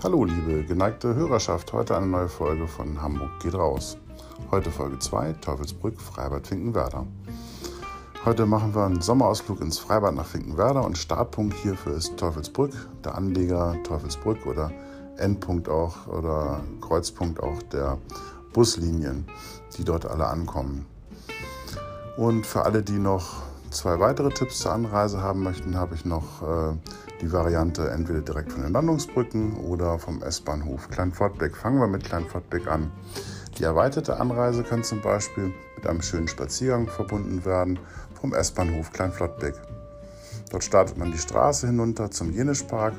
Hallo, liebe geneigte Hörerschaft, heute eine neue Folge von Hamburg geht raus. Heute Folge 2, Teufelsbrück, Freibad Finkenwerder. Heute machen wir einen Sommerausflug ins Freibad nach Finkenwerder und Startpunkt hierfür ist Teufelsbrück, der Anleger Teufelsbrück oder Endpunkt auch oder Kreuzpunkt auch der Buslinien, die dort alle ankommen. Und für alle, die noch zwei weitere Tipps zur Anreise haben möchten, habe ich noch äh, die Variante entweder direkt von den Landungsbrücken oder vom S-Bahnhof Kleinfortbeck. Fangen wir mit Kleinfortbeck an. Die erweiterte Anreise kann zum Beispiel mit einem schönen Spaziergang verbunden werden vom S-Bahnhof Kleinflottbeck. Dort startet man die Straße hinunter zum Jenischpark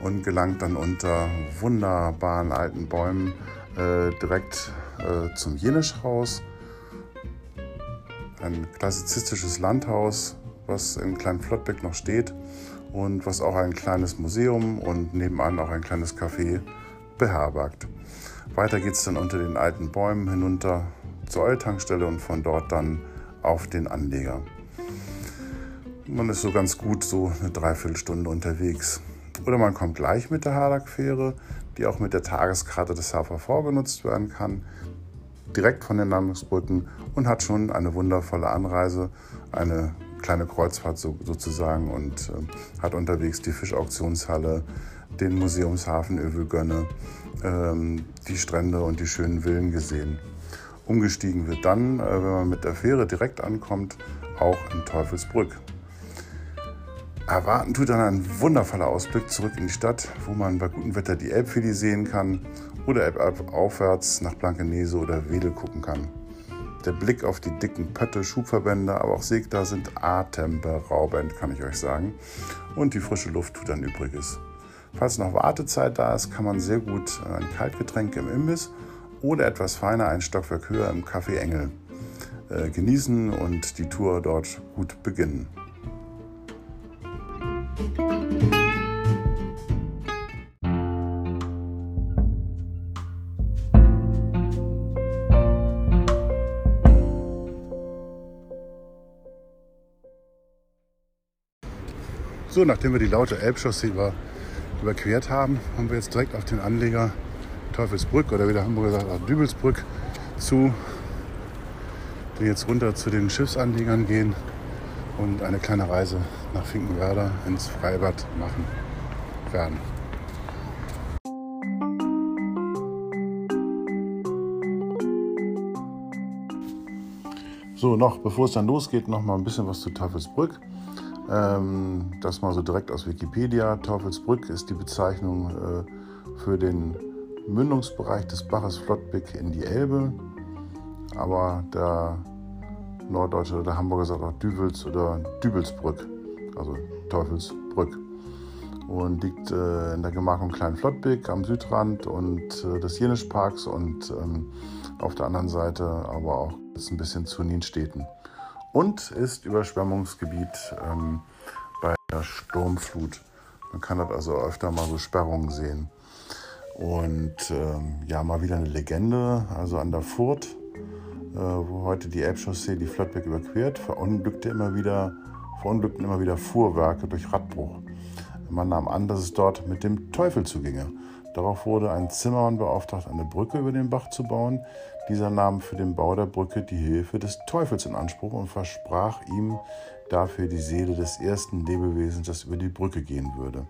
und gelangt dann unter wunderbaren alten Bäumen äh, direkt äh, zum Jenischhaus ein klassizistisches Landhaus, was in Kleinflottbeck noch steht und was auch ein kleines Museum und nebenan auch ein kleines Café beherbergt. Weiter geht es dann unter den alten Bäumen hinunter zur Eultankstelle und von dort dann auf den Anleger. Man ist so ganz gut so eine Dreiviertelstunde unterwegs. Oder man kommt gleich mit der Harlack-Fähre, die auch mit der Tageskarte des HVV genutzt werden kann direkt von den Landungsbrücken und hat schon eine wundervolle Anreise, eine kleine Kreuzfahrt so, sozusagen und äh, hat unterwegs die Fischauktionshalle, den Museumshafen Övelgönne, ähm, die Strände und die schönen Villen gesehen. Umgestiegen wird dann, äh, wenn man mit der Fähre direkt ankommt, auch in Teufelsbrück. Erwarten tut dann ein wundervoller Ausblick zurück in die Stadt, wo man bei gutem Wetter die Elbphilly sehen kann oder aufwärts nach Blankenese oder Wedel gucken kann. Der Blick auf die dicken Pötte, Schubverbände, aber auch Segda sind atemberaubend, kann ich euch sagen. Und die frische Luft tut dann Übriges. Falls noch Wartezeit da ist, kann man sehr gut ein Kaltgetränk im Imbiss oder etwas feiner ein Stockwerk höher im Café Engel äh, genießen und die Tour dort gut beginnen. So, nachdem wir die laute Elbchaussee über, überquert haben, haben wir jetzt direkt auf den Anleger Teufelsbrück oder wie der Hamburger sagt, auch Dübelsbrück zu, die jetzt runter zu den Schiffsanliegern gehen und eine kleine Reise nach Finkenwerder ins Freibad machen werden. So, noch bevor es dann losgeht, noch mal ein bisschen was zu Teufelsbrück. Ähm, das mal so direkt aus Wikipedia. Teufelsbrück ist die Bezeichnung äh, für den Mündungsbereich des Baches Flottbeck in die Elbe. Aber der Norddeutsche oder der Hamburger sagt auch Düvels oder Dübelsbrück, also Teufelsbrück. Und liegt äh, in der Gemarkung Kleinflottbeck am Südrand und äh, des Jenischparks und ähm, auf der anderen Seite aber auch ist ein bisschen zu Nienstädten und ist Überschwemmungsgebiet ähm, bei der Sturmflut. Man kann dort also öfter mal so Sperrungen sehen. Und ähm, ja, mal wieder eine Legende, also an der Furt, äh, wo heute die Elbchaussee die Flottbeck überquert, verunglückte immer wieder, verunglückten immer wieder Fuhrwerke durch Radbruch. Man nahm an, dass es dort mit dem Teufel zuginge. Darauf wurde ein Zimmermann beauftragt, eine Brücke über den Bach zu bauen. Dieser nahm für den Bau der Brücke die Hilfe des Teufels in Anspruch und versprach ihm dafür die Seele des ersten Lebewesens, das über die Brücke gehen würde.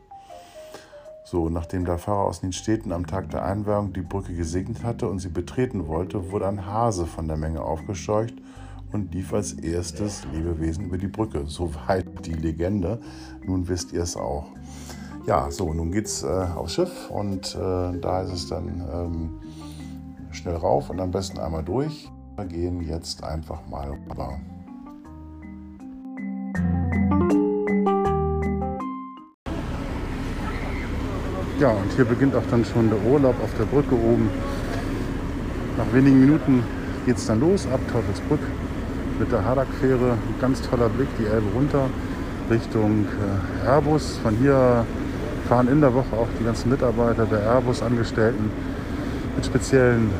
So, nachdem der Pfarrer aus den Städten am Tag der Einweihung die Brücke gesegnet hatte und sie betreten wollte, wurde ein Hase von der Menge aufgescheucht und lief als erstes Lebewesen über die Brücke. Soweit die Legende. Nun wisst ihr es auch. Ja, so, nun geht's äh, aufs Schiff und äh, da ist es dann ähm, schnell rauf und am besten einmal durch. Wir gehen jetzt einfach mal rüber. Ja, und hier beginnt auch dann schon der Urlaub auf der Brücke oben. Nach wenigen Minuten geht es dann los ab Teufelsbrück mit der Hardack-Fähre. Ein ganz toller Blick, die Elbe runter Richtung äh, Airbus. Von hier fahren in der Woche auch die ganzen Mitarbeiter der Airbus-Angestellten mit speziellen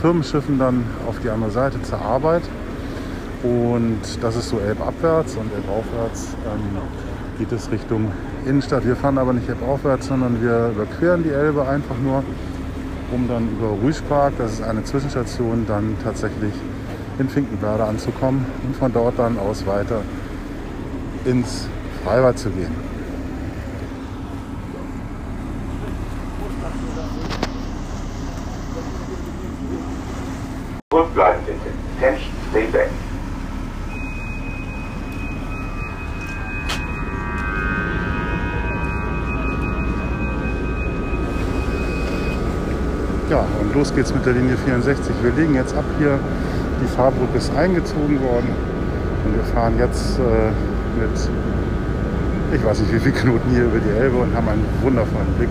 Firmenschiffen dann auf die andere Seite zur Arbeit. Und das ist so elbabwärts und elbaufwärts ähm, geht es Richtung Innenstadt. Wir fahren aber nicht aufwärts, sondern wir überqueren die Elbe einfach nur, um dann über Rüschpark, das ist eine Zwischenstation, dann tatsächlich in Finkenwerder anzukommen und von dort dann aus weiter ins Freibad zu gehen. Attention, stay back. Ja, und los geht's mit der Linie 64. Wir legen jetzt ab hier. Die Fahrbrücke ist eingezogen worden und wir fahren jetzt äh, mit, ich weiß nicht wie viele Knoten hier über die Elbe und haben einen wundervollen Blick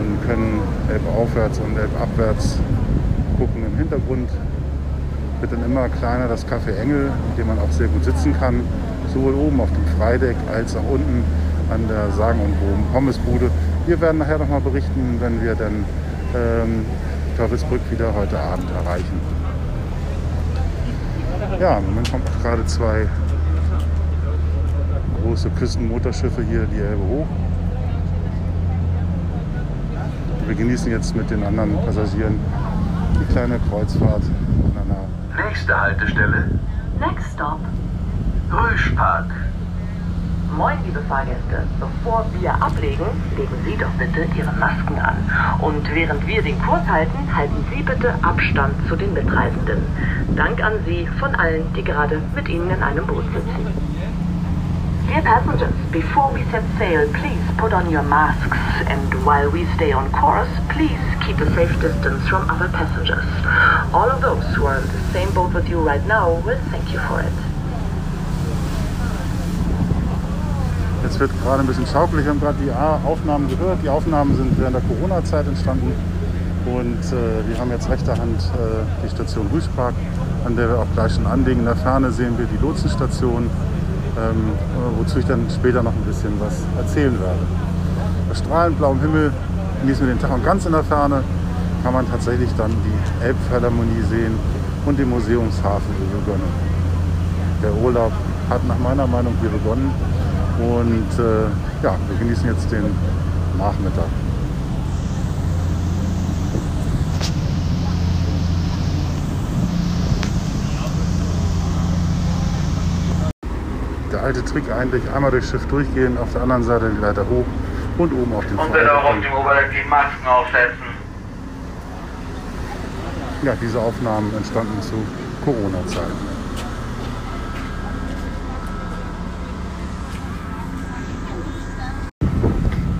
und können Elbe aufwärts und Elbe abwärts gucken. Im Hintergrund wird dann immer kleiner das Café Engel, in dem man auch sehr gut sitzen kann, sowohl oben auf dem Freideck als auch unten an der sagenumwobenen Pommesbude. Wir werden nachher nochmal berichten, wenn wir dann ähm, Teufelsbrück wieder heute Abend erreichen. Ja, im Moment kommen gerade zwei große Küstenmotorschiffe hier die Elbe hoch. Wir genießen jetzt mit den anderen Passagieren die kleine Kreuzfahrt Nächste Haltestelle, Next stop. Rüschpark. Moin, liebe Fahrgäste. Bevor wir ablegen, legen Sie doch bitte Ihre Masken an. Und während wir den Kurs halten, halten Sie bitte Abstand zu den Mitreisenden. Dank an Sie von allen, die gerade mit Ihnen in einem Boot sitzen. Dear passengers, before we set sail, please put on your masks. And while we stay on course, please keep a safe distance from other passengers. All of those who are in the same boat with you right now will thank you for it. Jetzt wird gerade ein bisschen schaukelig, wir haben gerade die Aufnahmen gehört. Die Aufnahmen sind während der Corona-Zeit entstanden. Und äh, wir haben jetzt rechter Hand äh, die Station Rüschpark, an der wir auch gleich schon anlegen. In der Ferne sehen wir die Lotsenstation, ähm, äh, wozu ich dann später noch ein bisschen was erzählen werde. Bei strahlend blauem Himmel genießen wir den Tag und ganz in der Ferne kann man tatsächlich dann die Elbphilharmonie sehen und den Museumshafen hier begonnen. Der Urlaub hat nach meiner Meinung hier begonnen und äh, ja, wir genießen jetzt den Nachmittag. Der alte Trick eigentlich, einmal durchs Schiff durchgehen, auf der anderen Seite die Leiter hoch und oben auf den Und dann auch auf dem Oberdeck die Masken aufsetzen. Ja, diese Aufnahmen entstanden zu Corona-Zeiten.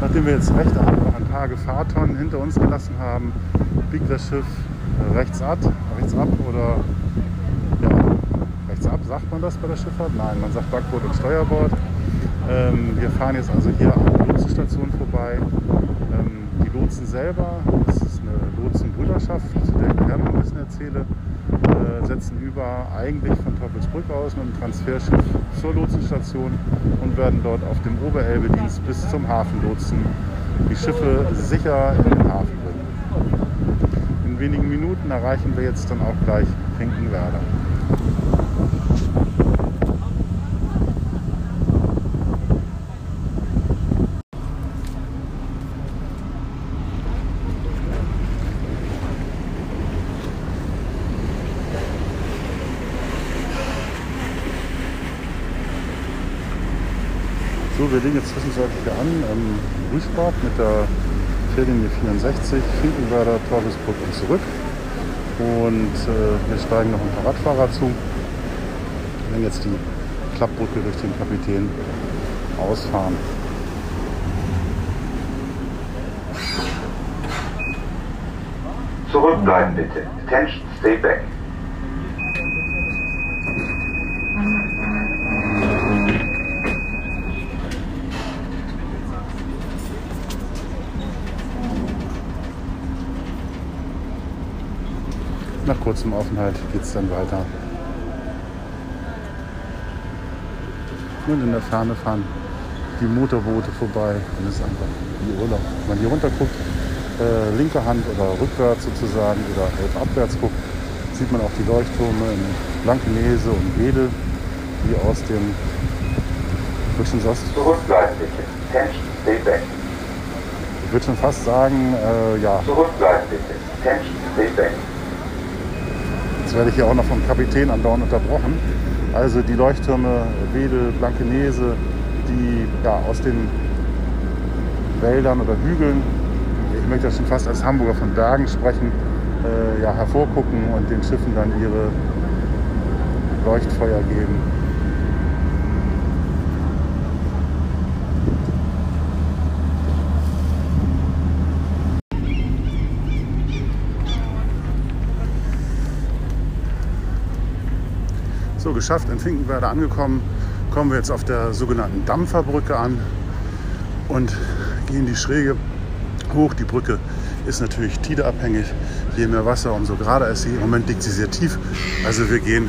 Nachdem wir jetzt Hand noch ein paar Gefahrtonnen hinter uns gelassen haben, biegt das Schiff rechts ab, rechts ab oder rechts ab, sagt man das bei der Schifffahrt? Nein, man sagt Backbord und Steuerbord. Ähm, wir fahren jetzt also hier an der Lotsenstation vorbei. Ähm, die Lotsen selber, das ist eine Lotsenbrüderschaft, zu der ich noch ein bisschen erzähle, äh, setzen über eigentlich von Teufelsbrück aus mit dem Transferschiff zur Lotsenstation und werden dort auf dem Oberelbe-Dienst bis zum Hafen lotsen, die Schiffe sicher in den Hafen bringen. In wenigen Minuten erreichen wir jetzt dann auch gleich Finkenwerder. So, wir legen jetzt zwischenzeitlich hier an am Rüschbad mit der Fährlinie 64, Finkenwerder, Teufelsbrück und zurück. Und äh, wir steigen noch ein paar Radfahrer zu. Werden jetzt die Klappbrücke durch den Kapitän ausfahren. Zurückbleiben bitte. Attention, stay back. Nach kurzem Aufenthalt geht es dann weiter. Und in der Ferne fahren die Motorboote vorbei und es ist einfach wie Urlaub. Wenn man hier runter guckt, äh, linke Hand oder rückwärts sozusagen oder halb abwärts guckt, sieht man auch die Leuchttürme in Blankenese und Wedel, die aus dem würde schon, fast, ich würde schon fast sagen, äh, ja, Zurückbleiben bitte. Attention, stay back. Jetzt werde ich hier auch noch vom Kapitän andauernd unterbrochen. Also die Leuchttürme Wedel, Blankenese, die ja, aus den Wäldern oder Hügeln, ich möchte das schon fast als Hamburger von Bergen sprechen, äh, ja, hervorgucken und den Schiffen dann ihre Leuchtfeuer geben. Geschafft, in Finkenwerder angekommen, kommen wir jetzt auf der sogenannten Dampferbrücke an und gehen die Schräge hoch. Die Brücke ist natürlich tideabhängig. Je mehr Wasser, umso gerader ist sie. Im Moment liegt sie sehr tief. Also wir gehen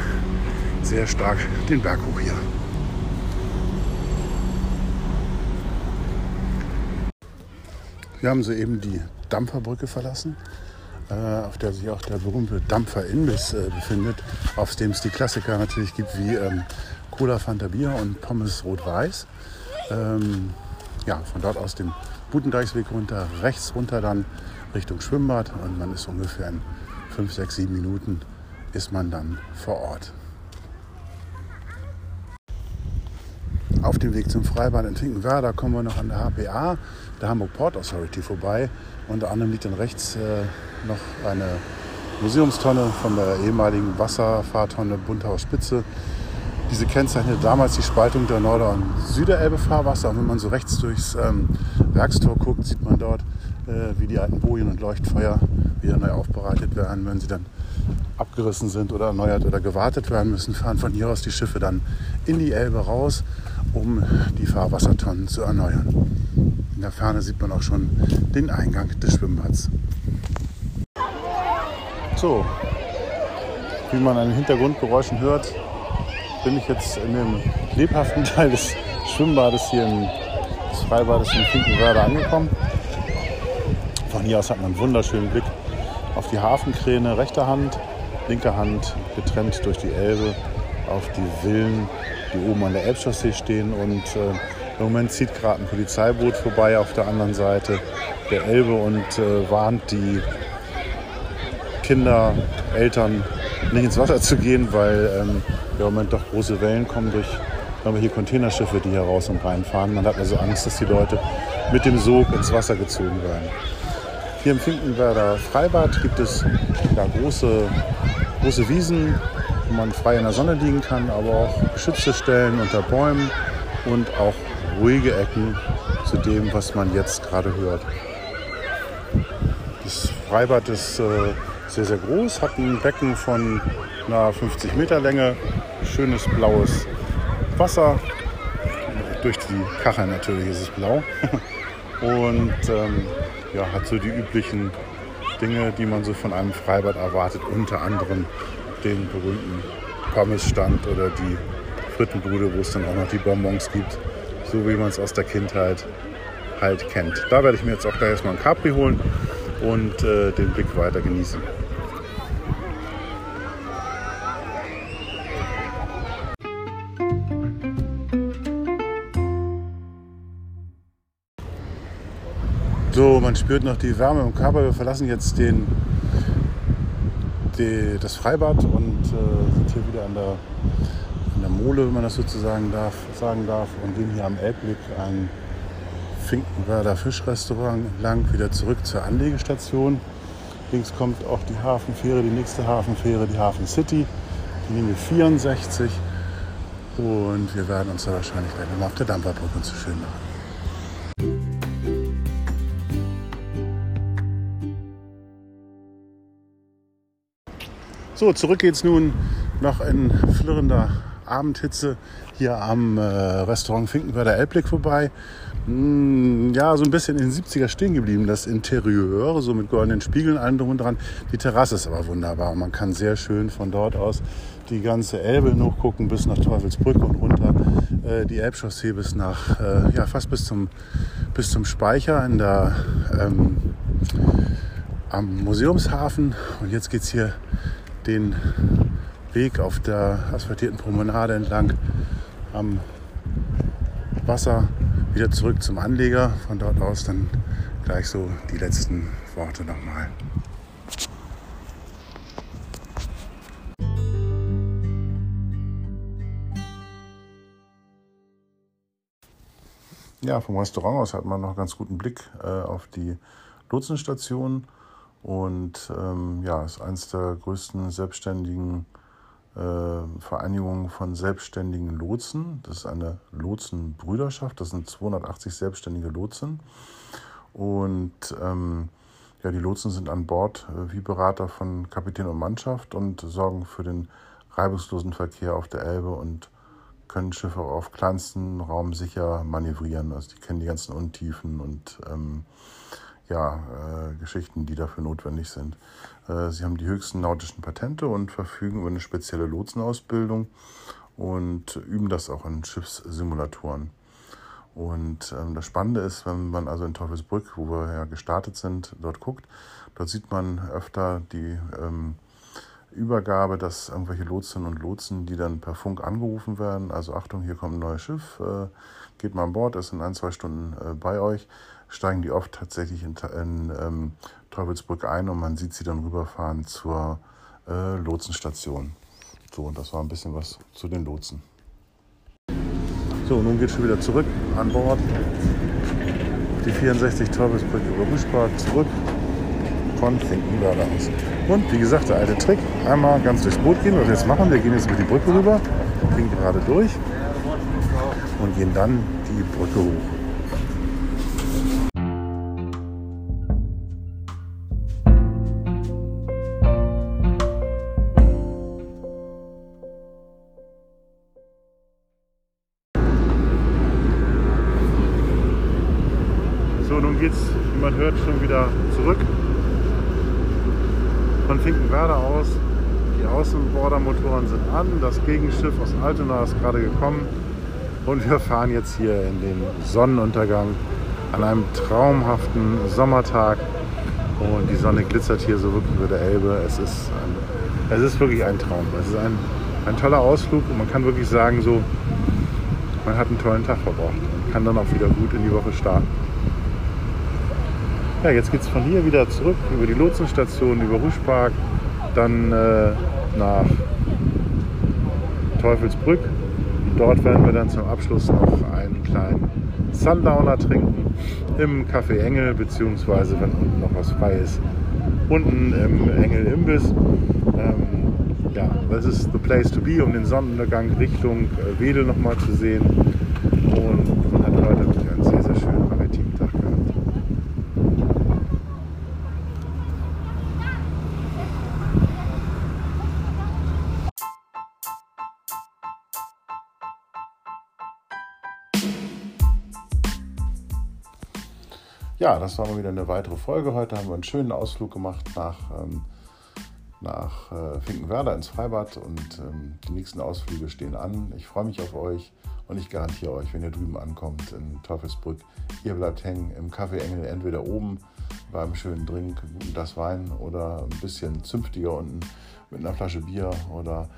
sehr stark den Berg hoch hier. Wir haben soeben die Dampferbrücke verlassen, auf der sich auch der berühmte Dampfer Imbiss äh, befindet, auf dem es die Klassiker natürlich gibt wie ähm, Cola Fanta Bier und Pommes Rot-Weiß. Ähm, ja, von dort aus dem Butendeichsweg runter, rechts runter dann Richtung Schwimmbad und man ist ungefähr in 5, 6, 7 Minuten ist man dann vor Ort. Auf dem Weg zum Freibad in Finkenwerder kommen wir noch an der HPA, der Hamburg Port Authority, vorbei. Unter anderem liegt dann rechts äh, noch eine Museumstonne von der ehemaligen Wasserfahrtonne Buntauer Spitze. Diese kennzeichnete damals die Spaltung der Norder- und Süderelbe-Fahrwasser. Und wenn man so rechts durchs ähm, Werkstor guckt, sieht man dort, äh, wie die alten Bojen und Leuchtfeuer wieder neu aufbereitet werden. Wenn sie dann abgerissen sind oder erneuert oder gewartet werden müssen, fahren von hier aus die Schiffe dann in die Elbe raus, um die Fahrwassertonnen zu erneuern. In der Ferne sieht man auch schon den Eingang des Schwimmbads. So, wie man an den Hintergrundgeräuschen hört, bin ich jetzt in dem lebhaften Teil des Schwimmbades hier im, des Freibades in Finkenwerder angekommen. Von hier aus hat man einen wunderschönen Blick auf die Hafenkräne rechter Hand, linker Hand getrennt durch die Elbe auf die Villen, die oben an der Elbchaussee stehen. Und äh, im Moment zieht gerade ein Polizeiboot vorbei auf der anderen Seite der Elbe und äh, warnt die Kinder, Eltern nicht ins Wasser zu gehen, weil ähm, im Moment doch große Wellen kommen durch hier Containerschiffe, die hier raus und rein fahren. Man hat also Angst, dass die Leute mit dem Sog ins Wasser gezogen werden. Hier im Finkenwerder Freibad gibt es ja, große, große Wiesen, wo man frei in der Sonne liegen kann, aber auch geschützte Stellen unter Bäumen und auch ruhige Ecken zu dem, was man jetzt gerade hört. Das Freibad ist äh, sehr, sehr groß, hat ein Becken von einer 50 Meter Länge, schönes blaues Wasser. Durch die Kacheln natürlich ist es blau. Und ähm, ja, hat so die üblichen Dinge, die man so von einem Freibad erwartet. Unter anderem den berühmten Pommesstand oder die Frittenbude, wo es dann auch noch die Bonbons gibt. So wie man es aus der Kindheit halt kennt. Da werde ich mir jetzt auch gleich erstmal ein Capri holen und äh, den Blick weiter genießen. So, man spürt noch die Wärme im Körper. Wir verlassen jetzt den, die, das Freibad und äh, sind hier wieder an der, an der Mole, wenn man das sozusagen darf, sagen darf, und gehen hier am Elbblick ein Finkenwerder Fischrestaurant entlang wieder zurück zur Anlegestation. Links kommt auch die Hafenfähre, die nächste Hafenfähre, die Hafen City, die Linie 64. Und wir werden uns da wahrscheinlich gleich nochmal auf der Dampferbrücke zu schön machen. So, zurück geht's nun noch in flirrender Abendhitze hier am äh, Restaurant Finkenwerder Elbblick vorbei. Mm, ja, so ein bisschen in den 70er stehen geblieben, das Interieur, so mit goldenen Spiegeln allen drum und dran. Die Terrasse ist aber wunderbar. Man kann sehr schön von dort aus die ganze Elbe noch gucken bis nach Teufelsbrück und runter. Äh, die Elbchaussee bis nach, äh, ja, fast bis zum, bis zum Speicher in der, ähm, am Museumshafen. Und jetzt geht's hier den Weg auf der asphaltierten Promenade entlang am Wasser wieder zurück zum Anleger. Von dort aus dann gleich so die letzten Worte nochmal. Ja, vom Restaurant aus hat man noch ganz guten Blick äh, auf die Lotsenstation und ähm, ja, ist eines der größten selbstständigen äh, Vereinigungen von selbstständigen Lotsen. Das ist eine Lotsenbrüderschaft, das sind 280 selbstständige Lotsen und ähm, ja, die Lotsen sind an Bord äh, wie Berater von Kapitän und Mannschaft und sorgen für den reibungslosen Verkehr auf der Elbe und können Schiffe auf kleinstem Raum sicher manövrieren. Also die kennen die ganzen Untiefen und ähm, ja, äh, Geschichten, die dafür notwendig sind. Äh, sie haben die höchsten nautischen Patente und verfügen über eine spezielle Lotsenausbildung und üben das auch in Schiffssimulatoren. Und ähm, das Spannende ist, wenn man also in Teufelsbrück, wo wir ja gestartet sind, dort guckt, dort sieht man öfter die ähm, Übergabe, dass irgendwelche Lotsinnen und Lotsen, die dann per Funk angerufen werden, also Achtung, hier kommt ein neues Schiff, äh, geht mal an Bord, ist in ein, zwei Stunden äh, bei euch, steigen die oft tatsächlich in, in ähm, Teufelsbrück ein und man sieht sie dann rüberfahren zur äh, Lotsenstation. So, und das war ein bisschen was zu den Lotsen. So, nun geht es schon wieder zurück an Bord. Die 64 Teufelsbrück über Buschpark zurück von Finkenwerder aus. Und wie gesagt, der alte Trick, einmal ganz durchs Boot gehen, was wir jetzt machen. Wir gehen jetzt über die Brücke rüber, gehen gerade durch und gehen dann die Brücke hoch. Man hört, schon wieder zurück von Finkenwerder aus. Die Außenbordermotoren sind an, das Gegenschiff aus Altona ist gerade gekommen und wir fahren jetzt hier in den Sonnenuntergang an einem traumhaften Sommertag und die Sonne glitzert hier so wirklich über der Elbe. Es ist, ein, es ist wirklich ein Traum. Es ist ein, ein toller Ausflug und man kann wirklich sagen, so, man hat einen tollen Tag verbracht und kann dann auch wieder gut in die Woche starten. Ja, jetzt geht es von hier wieder zurück über die Lotsenstation, über Ruschpark, dann äh, nach Teufelsbrück. Dort werden wir dann zum Abschluss noch einen kleinen Sundowner trinken im Café Engel, beziehungsweise wenn unten noch was frei ist, unten im Engel Imbiss. Ähm, ja, das ist the place to be, um den Sonnenuntergang Richtung äh, Wedel nochmal zu sehen. Und man hat heute Ja, das war mal wieder eine weitere Folge. Heute haben wir einen schönen Ausflug gemacht nach, ähm, nach äh, Finkenwerder ins Freibad und ähm, die nächsten Ausflüge stehen an. Ich freue mich auf euch und ich garantiere euch, wenn ihr drüben ankommt in Teufelsbrück, ihr bleibt hängen im Café Engel, entweder oben beim schönen Drink, das Wein oder ein bisschen zünftiger unten mit einer Flasche Bier oder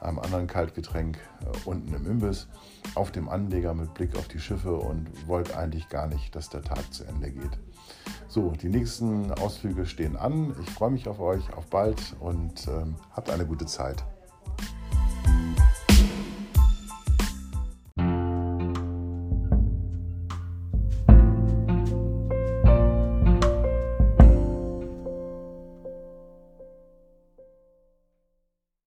einem anderen Kaltgetränk äh, unten im Imbiss auf dem Anleger mit Blick auf die Schiffe und wollt eigentlich gar nicht, dass der Tag zu Ende geht. So, die nächsten Ausflüge stehen an. Ich freue mich auf euch, auf bald und ähm, habt eine gute Zeit.